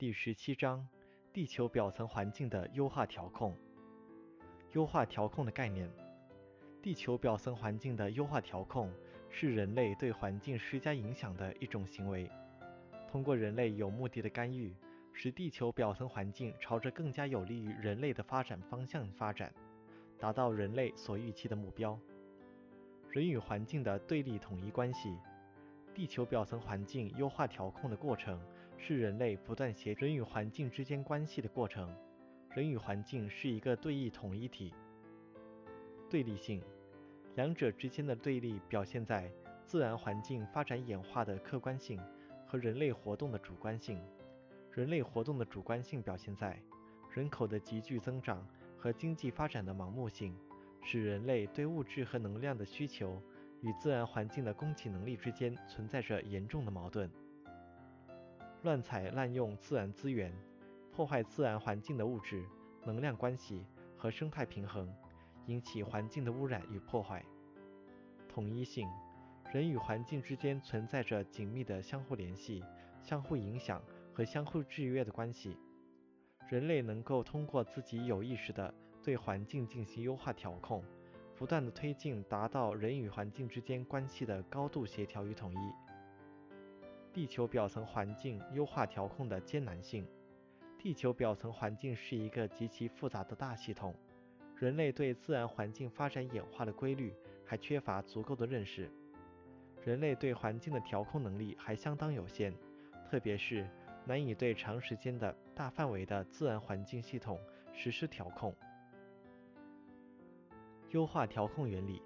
第十七章：地球表层环境的优化调控。优化调控的概念：地球表层环境的优化调控是人类对环境施加影响的一种行为，通过人类有目的的干预，使地球表层环境朝着更加有利于人类的发展方向发展，达到人类所预期的目标。人与环境的对立统一关系。地球表层环境优化调控的过程是人类不断协人与环境之间关系的过程。人与环境是一个对立统一体。对立性，两者之间的对立表现在自然环境发展演化的客观性和人类活动的主观性。人类活动的主观性表现在人口的急剧增长和经济发展的盲目性，使人类对物质和能量的需求。与自然环境的供给能力之间存在着严重的矛盾。乱采滥用自然资源，破坏自然环境的物质、能量关系和生态平衡，引起环境的污染与破坏。统一性，人与环境之间存在着紧密的相互联系、相互影响和相互制约的关系。人类能够通过自己有意识的对环境进行优化调控。不断的推进，达到人与环境之间关系的高度协调与统一。地球表层环境优化调控的艰难性。地球表层环境是一个极其复杂的大系统，人类对自然环境发展演化的规律还缺乏足够的认识，人类对环境的调控能力还相当有限，特别是难以对长时间的大范围的自然环境系统实施调控。优化调控原理，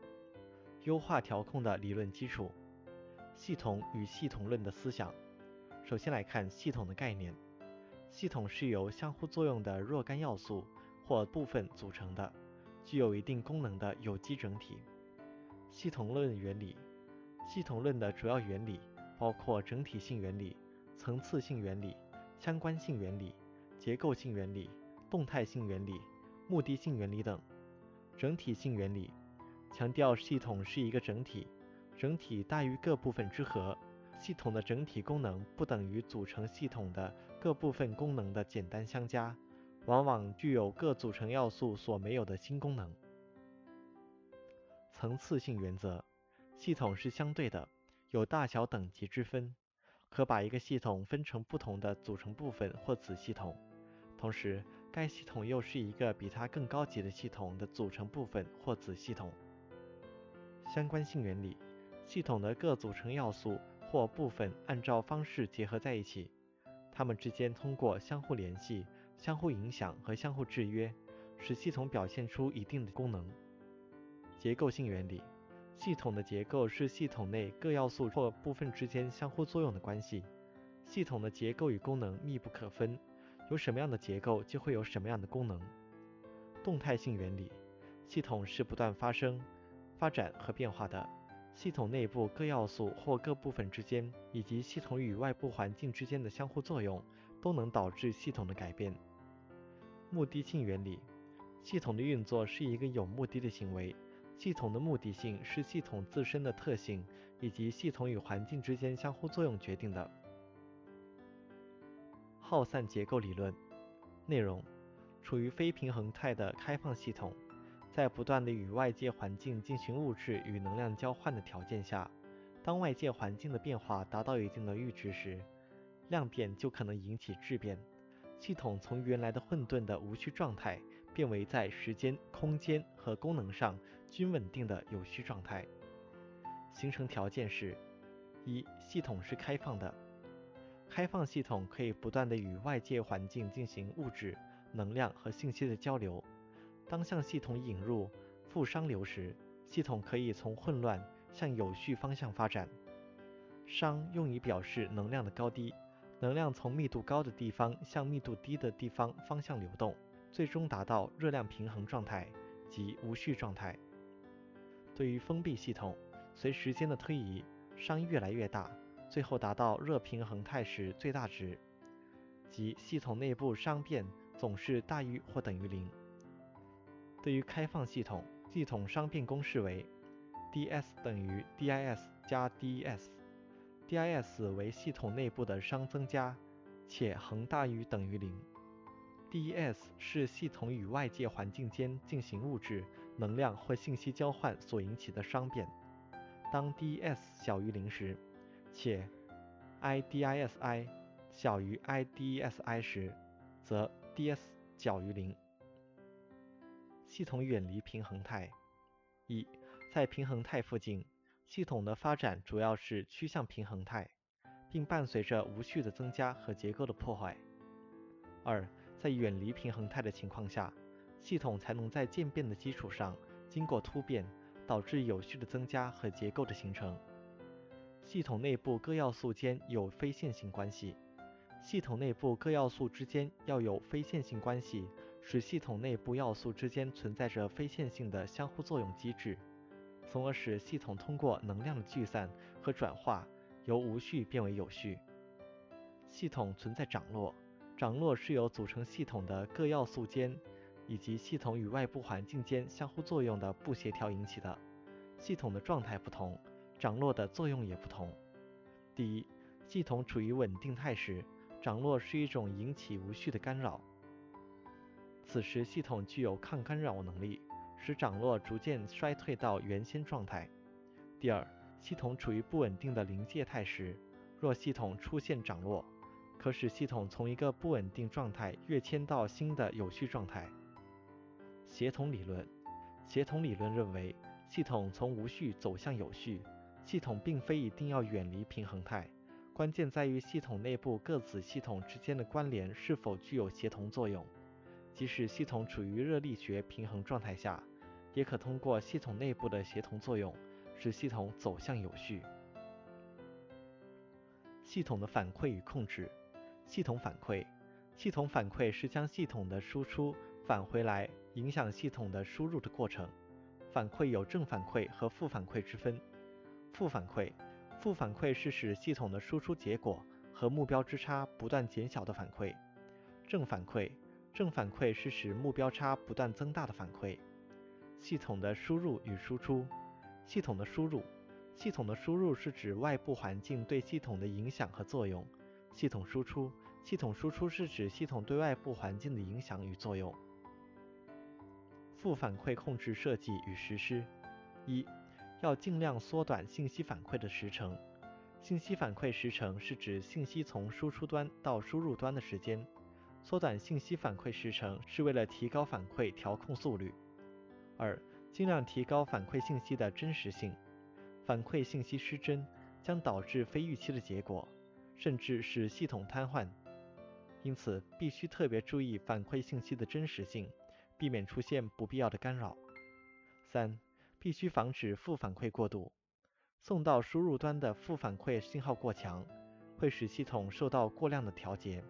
优化调控的理论基础，系统与系统论的思想。首先来看系统的概念，系统是由相互作用的若干要素或部分组成的，具有一定功能的有机整体。系统论原理，系统论的主要原理包括整体性原理、层次性原理、相关性原理、结构性原理、动态性原理、目的性原理等。整体性原理强调系统是一个整体，整体大于各部分之和。系统的整体功能不等于组成系统的各部分功能的简单相加，往往具有各组成要素所没有的新功能。层次性原则，系统是相对的，有大小等级之分，可把一个系统分成不同的组成部分或子系统，同时。该系统又是一个比它更高级的系统的组成部分或子系统。相关性原理，系统的各组成要素或部分按照方式结合在一起，它们之间通过相互联系、相互影响和相互制约，使系统表现出一定的功能。结构性原理，系统的结构是系统内各要素或部分之间相互作用的关系，系统的结构与功能密不可分。有什么样的结构，就会有什么样的功能。动态性原理，系统是不断发生、发展和变化的。系统内部各要素或各部分之间，以及系统与外部环境之间的相互作用，都能导致系统的改变。目的性原理，系统的运作是一个有目的的行为。系统的目的性是系统自身的特性以及系统与环境之间相互作用决定的。耗散结构理论内容：处于非平衡态的开放系统，在不断的与外界环境进行物质与能量交换的条件下，当外界环境的变化达到一定的阈值时，量变就可能引起质变，系统从原来的混沌的无序状态变为在时间、空间和功能上均稳定的有序状态。形成条件是：一、系统是开放的。开放系统可以不断地与外界环境进行物质、能量和信息的交流。当向系统引入负熵流时，系统可以从混乱向有序方向发展。熵用以表示能量的高低，能量从密度高的地方向密度低的地方方向流动，最终达到热量平衡状态即无序状态。对于封闭系统，随时间的推移，熵越来越大。最后达到热平衡态时最大值，即系统内部熵变总是大于或等于零。对于开放系统，系统熵变公式为 dS 等于 dIs 加 dEs，dIs 为系统内部的熵增加且恒大于等于零。DES 是系统与外界环境间进行物质、能量或信息交换所引起的熵变。当 DES 小于零时，且 IDISi 小于 IDESi 时，则 dS 小于零。系统远离平衡态。一，在平衡态附近，系统的发展主要是趋向平衡态，并伴随着无序的增加和结构的破坏。二，在远离平衡态的情况下，系统才能在渐变的基础上经过突变，导致有序的增加和结构的形成。系统内部各要素间有非线性关系，系统内部各要素之间要有非线性关系，使系统内部要素之间存在着非线性的相互作用机制，从而使系统通过能量的聚散和转化，由无序变为有序。系统存在涨落。涨落是由组成系统的各要素间以及系统与外部环境间相互作用的不协调引起的。系统的状态不同，涨落的作用也不同。第一，系统处于稳定态时，涨落是一种引起无序的干扰，此时系统具有抗干扰能力，使涨落逐渐衰退到原先状态。第二，系统处于不稳定的临界态时，若系统出现涨落，可使系统从一个不稳定状态跃迁到新的有序状态。协同理论，协同理论认为，系统从无序走向有序，系统并非一定要远离平衡态，关键在于系统内部各子系统之间的关联是否具有协同作用。即使系统处于热力学平衡状态下，也可通过系统内部的协同作用，使系统走向有序。系统的反馈与控制。系统反馈，系统反馈是将系统的输出返回来，影响系统的输入的过程。反馈有正反馈和负反馈之分。负反馈，负反馈是使系统的输出结果和目标之差不断减小的反馈。正反馈，正反馈是使目标差不断增大的反馈。系统的输入与输出，系统的输入，系统的输入是指外部环境对系统的影响和作用。系统输出，系统输出是指系统对外部环境的影响与作用。负反馈控制设计与实施：一，要尽量缩短信息反馈的时程。信息反馈时程是指信息从输出端到输入端的时间。缩短信息反馈时程是为了提高反馈调控速率。二，尽量提高反馈信息的真实性。反馈信息失真将导致非预期的结果。甚至使系统瘫痪，因此必须特别注意反馈信息的真实性，避免出现不必要的干扰。三、必须防止负反馈过度。送到输入端的负反馈信号过强，会使系统受到过量的调节，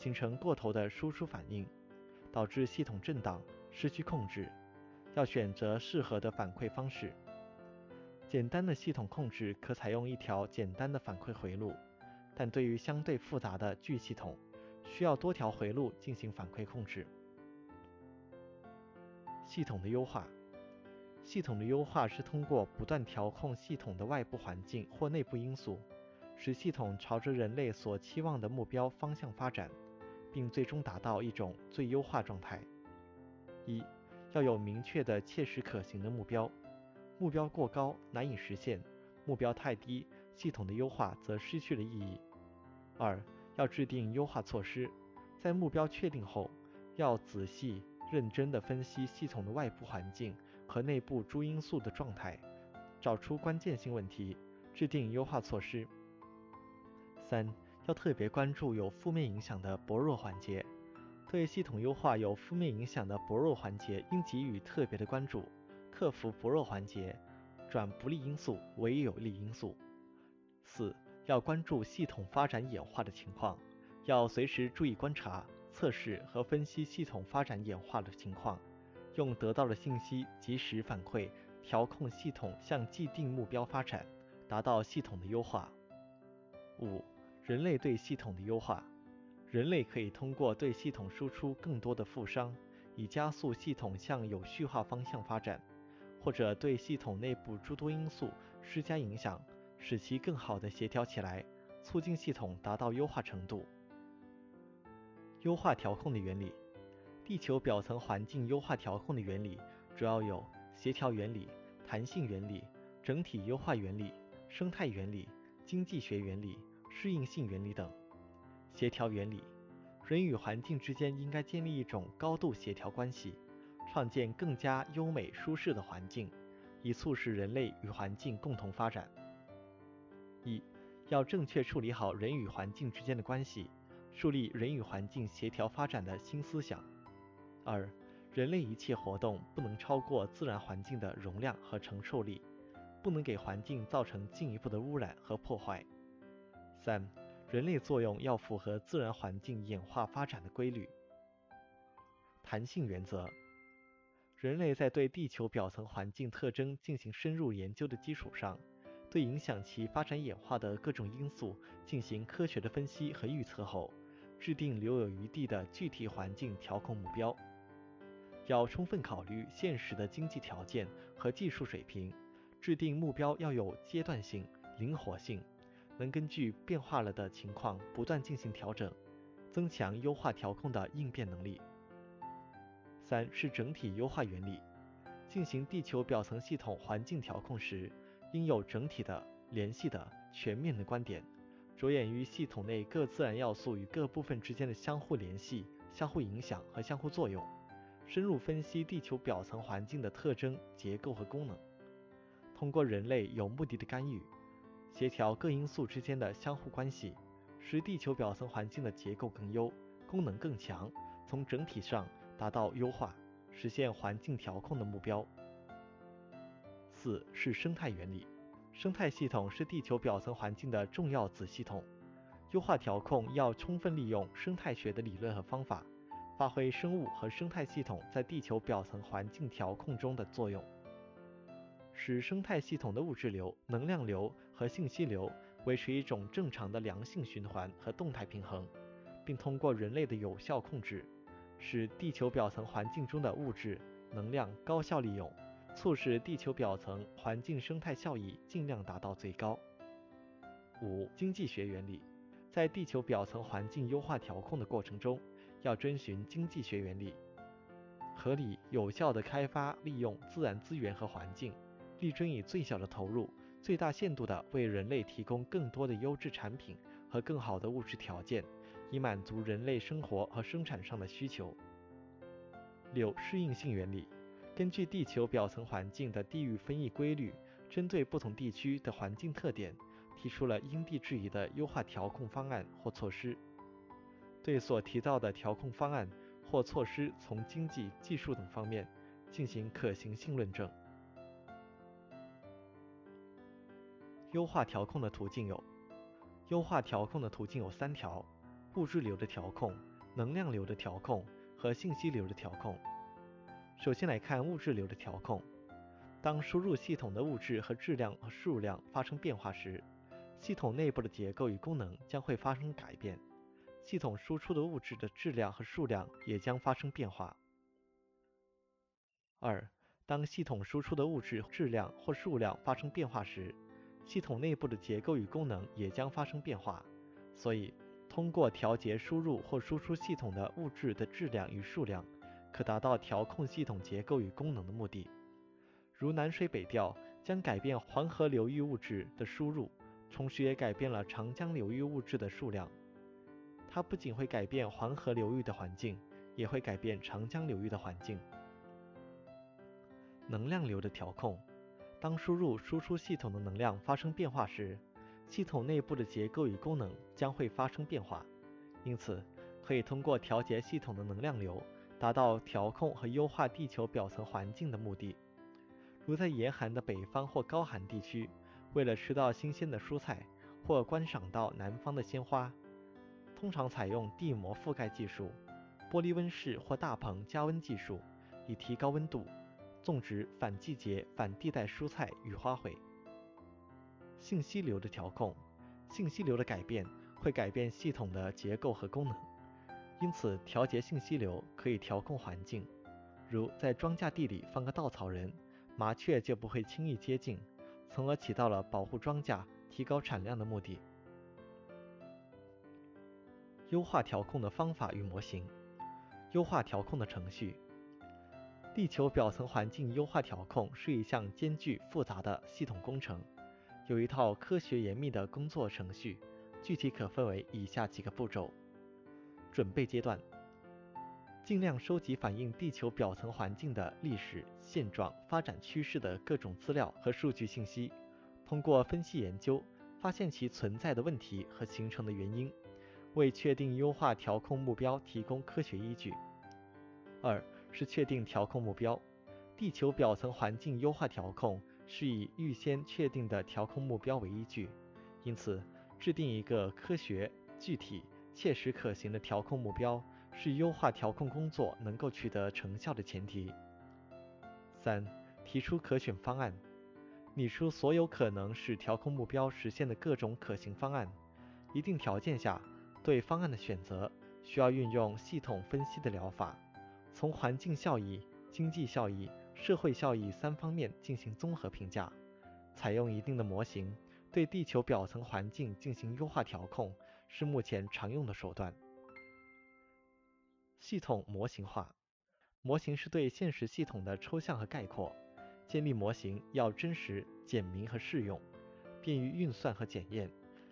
形成过头的输出反应，导致系统震荡、失去控制。要选择适合的反馈方式。简单的系统控制可采用一条简单的反馈回路。但对于相对复杂的巨系统，需要多条回路进行反馈控制。系统的优化，系统的优化是通过不断调控系统的外部环境或内部因素，使系统朝着人类所期望的目标方向发展，并最终达到一种最优化状态。一，要有明确的切实可行的目标，目标过高难以实现，目标太低，系统的优化则失去了意义。二要制定优化措施，在目标确定后，要仔细认真地分析系统的外部环境和内部诸因素的状态，找出关键性问题，制定优化措施。三要特别关注有负面影响的薄弱环节，对系统优化有负面影响的薄弱环节应给予特别的关注，克服薄弱环节，转不利因素为有利因素。四。要关注系统发展演化的情况，要随时注意观察、测试和分析系统发展演化的情况，用得到的信息及时反馈，调控系统向既定目标发展，达到系统的优化。五、人类对系统的优化，人类可以通过对系统输出更多的负熵，以加速系统向有序化方向发展，或者对系统内部诸多因素施加影响。使其更好地协调起来，促进系统达到优化程度。优化调控的原理。地球表层环境优化调控的原理主要有协调原理、弹性原理、整体优化原理、生态原理、经济学原理、适应性原理等。协调原理，人与环境之间应该建立一种高度协调关系，创建更加优美舒适的环境，以促使人类与环境共同发展。一，要正确处理好人与环境之间的关系。树立人与环境协调发展的新思想。二，人类一切活动不能超过自然环境的容量和承受力，不能给环境造成进一步的污染和破坏。三，人类作用要符合自然环境演化发展的规律。弹性原则，人类在对地球表层环境特征进行深入研究的基础上，对影响其发展演化的各种因素进行科学的分析和预测后。制定留有余地的具体环境调控目标，要充分考虑现实的经济条件和技术水平，制定目标要有阶段性、灵活性，能根据变化了的情况不断进行调整，增强优化调控的应变能力。三是整体优化原理，进行地球表层系统环境调控时，应有整体的、联系的、全面的观点。着眼于系统内各自然要素与各部分之间的相互联系、相互影响和相互作用，深入分析地球表层环境的特征、结构和功能，通过人类有目的的干预，协调各因素之间的相互关系，使地球表层环境的结构更优、功能更强，从整体上达到优化，实现环境调控的目标。四是生态原理。生态系统是地球表层环境的重要子系统，优化调控要充分利用生态学的理论和方法，发挥生物和生态系统在地球表层环境调控中的作用，使生态系统的物质流、能量流和信息流维持一种正常的良性循环和动态平衡，并通过人类的有效控制，使地球表层环境中的物质、能量高效利用。促使地球表层环境生态效益尽量达到最高。五、经济学原理，在地球表层环境优化调控的过程中，要遵循经济学原理，合理有效地开发利用自然资源和环境，力争以最小的投入，最大限度地为人类提供更多的优质产品和更好的物质条件，以满足人类生活和生产上的需求。六、适应性原理。根据地球表层环境的地域分异规律，针对不同地区的环境特点，提出了因地制宜的优化调控方案或措施。对所提到的调控方案或措施，从经济、技术等方面进行可行性论证。优化调控的途径有：优化调控的途径有三条：物质流的调控、能量流的调控和信息流的调控。首先来看物质流的调控。当输入系统的物质和质量和数量发生变化时，系统内部的结构与功能将会发生改变，系统输出的物质的质量和数量也将发生变化。二，当系统输出的物质质量或数量发生变化时，系统内部的结构与功能也将发生变化。所以，通过调节输入或输出系统的物质的质量与数量。可达到调控系统结构与功能的目的，如南水北调将改变黄河流域物质的输入，同时也改变了长江流域物质的数量。它不仅会改变黄河流域的环境，也会改变长江流域的环境。能量流的调控，当输入输出系统的能量发生变化时，系统内部的结构与功能将会发生变化，因此可以通过调节系统的能量流。达到调控和优化地球表层环境的目的，如在严寒的北方或高寒地区，为了吃到新鲜的蔬菜或观赏到南方的鲜花，通常采用地膜覆盖技术、玻璃温室或大棚加温技术，以提高温度，种植反季节、反地带蔬菜与花卉。信息流的调控，信息流的改变会改变系统的结构和功能。因此，调节信息流可以调控环境，如在庄稼地里放个稻草人，麻雀就不会轻易接近，从而起到了保护庄稼、提高产量的目的。优化调控的方法与模型。优化调控的程序。地球表层环境优化调控是一项艰巨复杂的系统工程，有一套科学严密的工作程序，具体可分为以下几个步骤：准备阶段，尽量收集反映地球表层环境的历史现状、发展趋势的各种资料和数据信息，通过分析研究，发现其存在的问题和形成的原因。为确定优化调控目标提供科学依据。二是确定调控目标。地球表层环境优化调控是以预先确定的调控目标为依据，因此制定一个科学、具体、切实可行的调控目标是优化调控工作能够取得成效的前提。三、提出可选方案，拟出所有可能使调控目标实现的各种可行方案，一定条件下。对方案的选择需要运用系统分析的疗法，从环境效益、经济效益、社会效益三方面进行综合评价，采用一定的模型对地球表层环境进行优化调控，是目前常用的手段。系统模型化，模型是对现实系统的抽象和概括，建立模型要真实、简明和适用，便于运算和检验。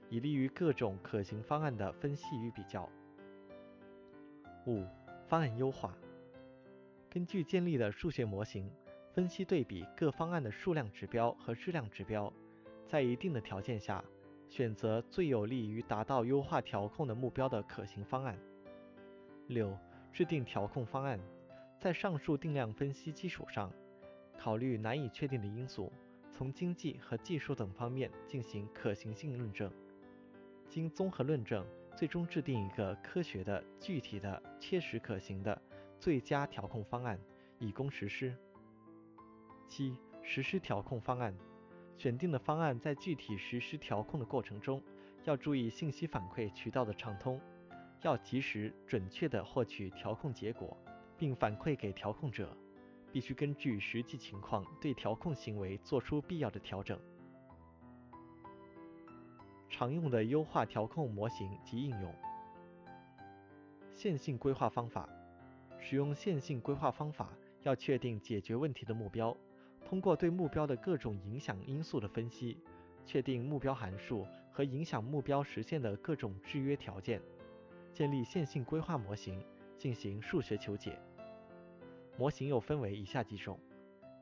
以利于各种可行方案的分析与比较。五、方案优化。根据建立的数学模型，分析对比各方案的数量指标和质量指标，在一定的条件下，选择最有利于达到优化调控的目标的可行方案。六、制定调控方案。在上述定量分析基础上，考虑难以确定的因素，从经济和技术等方面进行可行性论证。经综合论证，最终制定一个科学的、具体的、切实可行的最佳调控方案，以供实施。七、实施调控方案。选定的方案在具体实施调控的过程中，要注意信息反馈渠道的畅通，要及时、准确地获取调控结果，并反馈给调控者。必须根据实际情况对调控行为做出必要的调整。常用的优化调控模型及应用。线性规划方法，使用线性规划方法要确定解决问题的目标，通过对目标的各种影响因素的分析，确定目标函数和影响目标实现的各种制约条件，建立线性规划模型进行数学求解。模型又分为以下几种：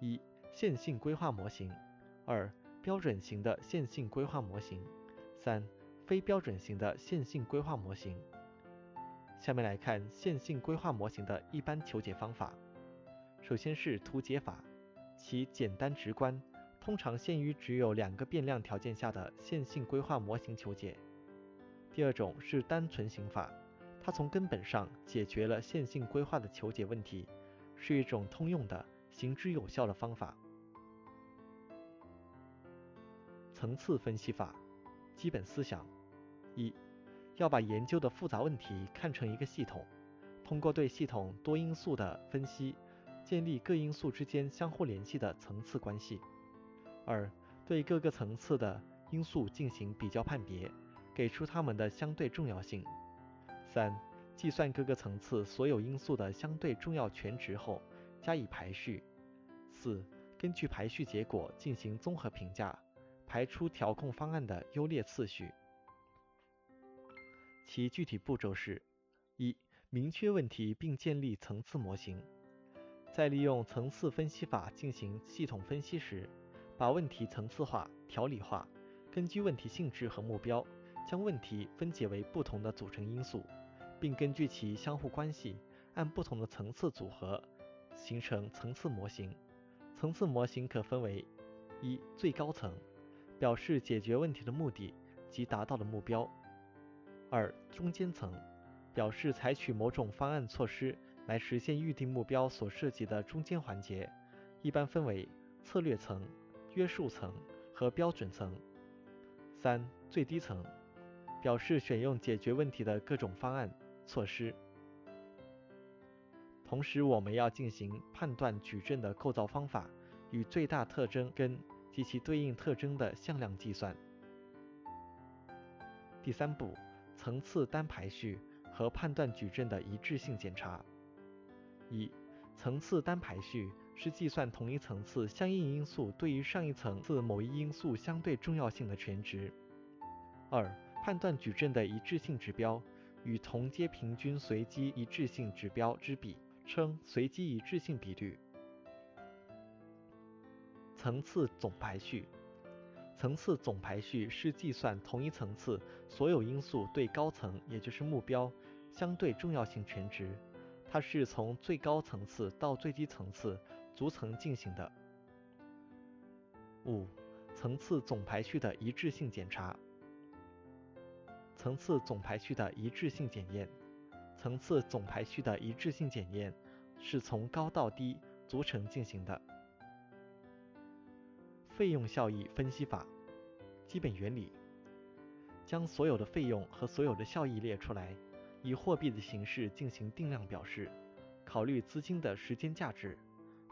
一、线性规划模型；二、标准型的线性规划模型。三、非标准型的线性规划模型。下面来看线性规划模型的一般求解方法。首先是图解法，其简单直观，通常限于只有两个变量条件下的线性规划模型求解。第二种是单纯型法，它从根本上解决了线性规划的求解问题，是一种通用的、行之有效的方法。层次分析法。基本思想：一，要把研究的复杂问题看成一个系统，通过对系统多因素的分析，建立各因素之间相互联系的层次关系；二，对各个层次的因素进行比较判别，给出它们的相对重要性；三，计算各个层次所有因素的相对重要权值后加以排序；四，根据排序结果进行综合评价。排出调控方案的优劣次序，其具体步骤是：一、明确问题并建立层次模型；在利用层次分析法进行系统分析时，把问题层次化、条理化，根据问题性质和目标，将问题分解为不同的组成因素，并根据其相互关系，按不同的层次组合，形成层次模型。层次模型可分为：一、最高层。表示解决问题的目的及达到的目标。二、中间层表示采取某种方案措施来实现预定目标所涉及的中间环节，一般分为策略层、约束层和标准层。三、最低层表示选用解决问题的各种方案措施。同时，我们要进行判断矩阵的构造方法与最大特征跟。及其对应特征的向量计算。第三步，层次单排序和判断矩阵的一致性检查。一、层次单排序是计算同一层次相应因素对于上一层次某一因素相对重要性的全值。二、判断矩阵的一致性指标与同阶平均随机一致性指标之比，称随机一致性比率。层次总排序，层次总排序是计算同一层次所有因素对高层，也就是目标相对重要性全值。它是从最高层次到最低层次逐层进行的。五、层次总排序的一致性检查。层次总排序的一致性检验，层次总排序的一致性检验是从高到低逐层进行的。费用效益分析法基本原理：将所有的费用和所有的效益列出来，以货币的形式进行定量表示，考虑资金的时间价值，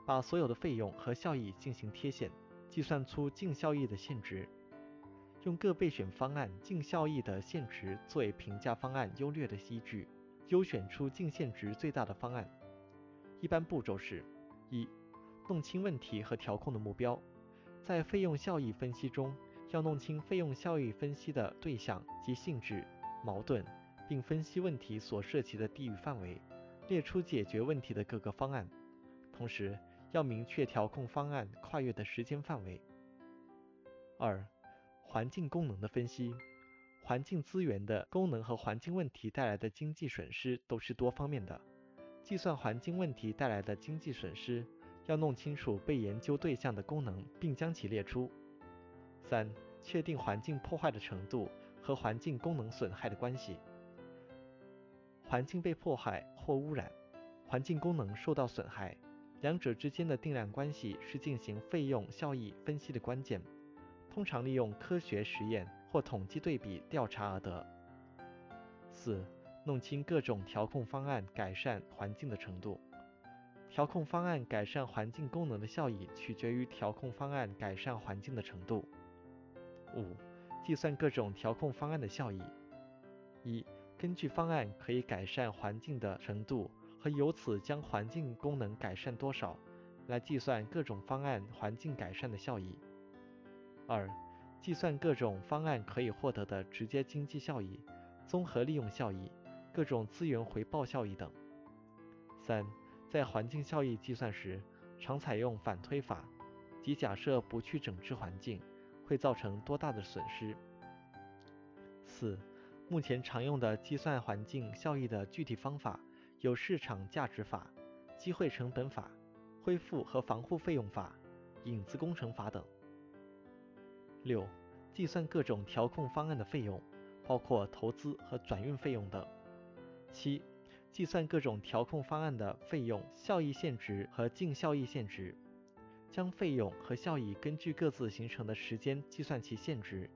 把所有的费用和效益进行贴现，计算出净效益的现值，用各备选方案净效益的现值作为评价方案优劣的依据，优选出净现值最大的方案。一般步骤是：一、弄清问题和调控的目标。在费用效益分析中，要弄清费用效益分析的对象及性质、矛盾，并分析问题所涉及的地域范围，列出解决问题的各个方案。同时，要明确调控方案跨越的时间范围。二、环境功能的分析，环境资源的功能和环境问题带来的经济损失都是多方面的。计算环境问题带来的经济损失。要弄清楚被研究对象的功能，并将其列出。三、确定环境破坏的程度和环境功能损害的关系。环境被破坏或污染，环境功能受到损害，两者之间的定量关系是进行费用效益分析的关键，通常利用科学实验或统计对比调查而得。四、弄清各种调控方案改善环境的程度。调控方案改善环境功能的效益取决于调控方案改善环境的程度。五、计算各种调控方案的效益。一、根据方案可以改善环境的程度和由此将环境功能改善多少，来计算各种方案环境改善的效益。二、计算各种方案可以获得的直接经济效益、综合利用效益、各种资源回报效益等。三、在环境效益计算时，常采用反推法，即假设不去整治环境，会造成多大的损失。四、目前常用的计算环境效益的具体方法有市场价值法、机会成本法、恢复和防护费用法、影子工程法等。六、计算各种调控方案的费用，包括投资和转运费用等。七。计算各种调控方案的费用效益现值和净效益现值，将费用和效益根据各自形成的时间计算其现值，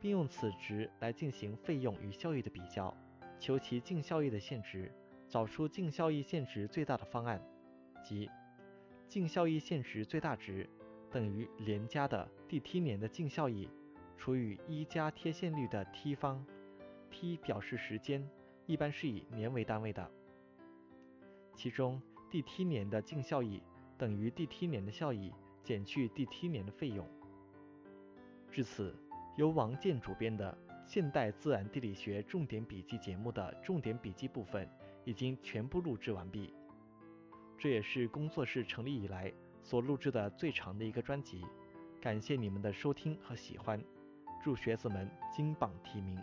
并用此值来进行费用与效益的比较，求其净效益的现值，找出净效益现值最大的方案，即净效益现值最大值等于连加的第 t 年的净效益除以一加贴现率的 t 方，t 表示时间。一般是以年为单位的，其中第 t 年的净效益等于第 t 年的效益减去第 t 年的费用。至此，由王健主编的《现代自然地理学重点笔记》节目的重点笔记部分已经全部录制完毕。这也是工作室成立以来所录制的最长的一个专辑。感谢你们的收听和喜欢，祝学子们金榜题名！